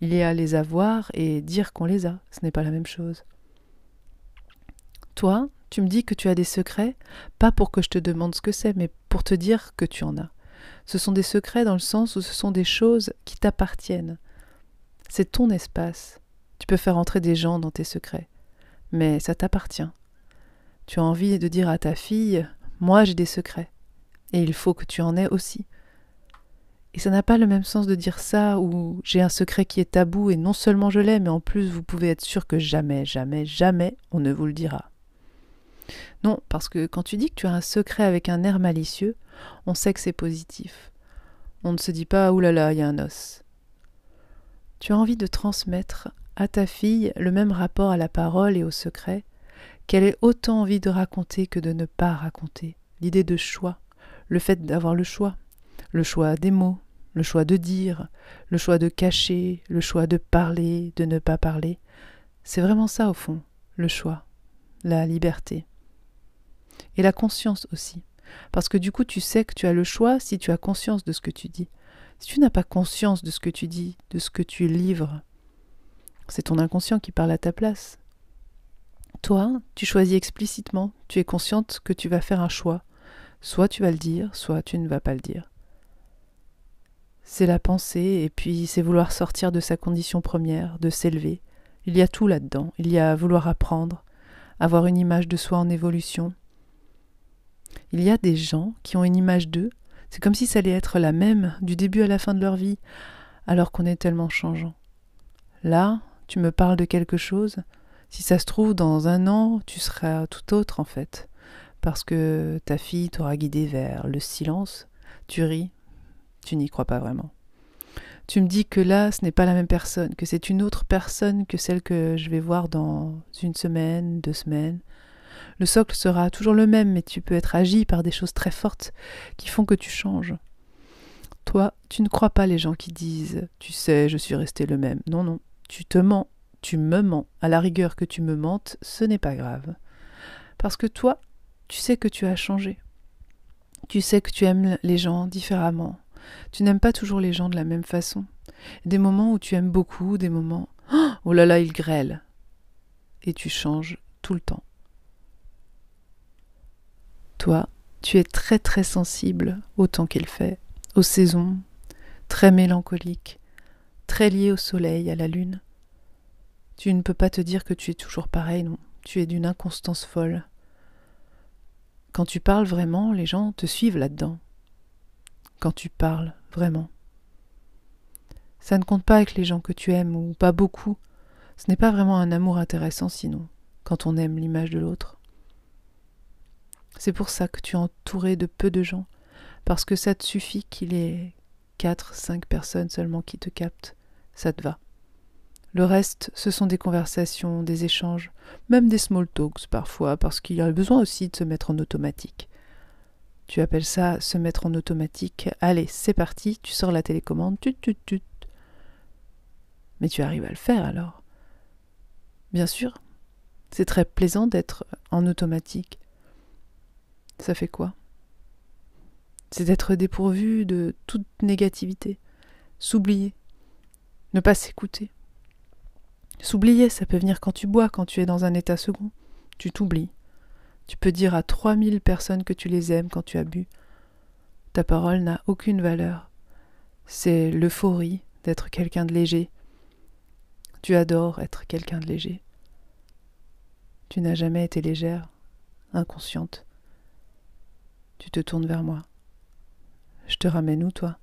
Il y a les avoir et dire qu'on les a, ce n'est pas la même chose. Toi, tu me dis que tu as des secrets, pas pour que je te demande ce que c'est, mais pour te dire que tu en as. Ce sont des secrets dans le sens où ce sont des choses qui t'appartiennent. C'est ton espace. Tu peux faire entrer des gens dans tes secrets, mais ça t'appartient. Tu as envie de dire à ta fille Moi j'ai des secrets, et il faut que tu en aies aussi. Et ça n'a pas le même sens de dire ça ou j'ai un secret qui est tabou et non seulement je l'ai, mais en plus vous pouvez être sûr que jamais, jamais, jamais on ne vous le dira. Non, parce que quand tu dis que tu as un secret avec un air malicieux, on sait que c'est positif. On ne se dit pas oulala, il y a un os. Tu as envie de transmettre à ta fille le même rapport à la parole et au secret, qu'elle ait autant envie de raconter que de ne pas raconter. L'idée de choix, le fait d'avoir le choix, le choix des mots, le choix de dire, le choix de cacher, le choix de parler, de ne pas parler. C'est vraiment ça au fond, le choix, la liberté. Et la conscience aussi. Parce que du coup, tu sais que tu as le choix si tu as conscience de ce que tu dis. Si tu n'as pas conscience de ce que tu dis, de ce que tu livres, c'est ton inconscient qui parle à ta place. Toi, tu choisis explicitement, tu es consciente que tu vas faire un choix. Soit tu vas le dire, soit tu ne vas pas le dire c'est la pensée, et puis c'est vouloir sortir de sa condition première, de s'élever. Il y a tout là-dedans. Il y a vouloir apprendre, avoir une image de soi en évolution. Il y a des gens qui ont une image d'eux, c'est comme si ça allait être la même du début à la fin de leur vie, alors qu'on est tellement changeant. Là, tu me parles de quelque chose, si ça se trouve, dans un an, tu seras tout autre en fait, parce que ta fille t'aura guidé vers le silence, tu ris, tu n'y crois pas vraiment. Tu me dis que là, ce n'est pas la même personne, que c'est une autre personne que celle que je vais voir dans une semaine, deux semaines. Le socle sera toujours le même, mais tu peux être agi par des choses très fortes qui font que tu changes. Toi, tu ne crois pas les gens qui disent Tu sais, je suis resté le même. Non, non, tu te mens, tu me mens. À la rigueur que tu me mentes, ce n'est pas grave. Parce que toi, tu sais que tu as changé. Tu sais que tu aimes les gens différemment, tu n'aimes pas toujours les gens de la même façon. Des moments où tu aimes beaucoup, des moments oh là là, il grêle. Et tu changes tout le temps. Toi, tu es très très sensible au temps qu'il fait, aux saisons, très mélancolique, très lié au soleil, à la lune. Tu ne peux pas te dire que tu es toujours pareil, non. Tu es d'une inconstance folle. Quand tu parles vraiment, les gens te suivent là-dedans. Quand tu parles vraiment. Ça ne compte pas avec les gens que tu aimes ou pas beaucoup. Ce n'est pas vraiment un amour intéressant sinon, quand on aime l'image de l'autre. C'est pour ça que tu es entouré de peu de gens, parce que ça te suffit qu'il ait quatre, cinq personnes seulement qui te captent. Ça te va. Le reste, ce sont des conversations, des échanges, même des small talks parfois, parce qu'il y a besoin aussi de se mettre en automatique. Tu appelles ça se mettre en automatique. Allez, c'est parti, tu sors la télécommande, tut tut tut. Mais tu arrives à le faire alors. Bien sûr, c'est très plaisant d'être en automatique. Ça fait quoi? C'est d'être dépourvu de toute négativité, s'oublier, ne pas s'écouter. S'oublier, ça peut venir quand tu bois, quand tu es dans un état second. Tu t'oublies. Tu peux dire à trois mille personnes que tu les aimes quand tu as bu. Ta parole n'a aucune valeur. C'est l'euphorie d'être quelqu'un de léger. Tu adores être quelqu'un de léger. Tu n'as jamais été légère, inconsciente. Tu te tournes vers moi. Je te ramène où, toi?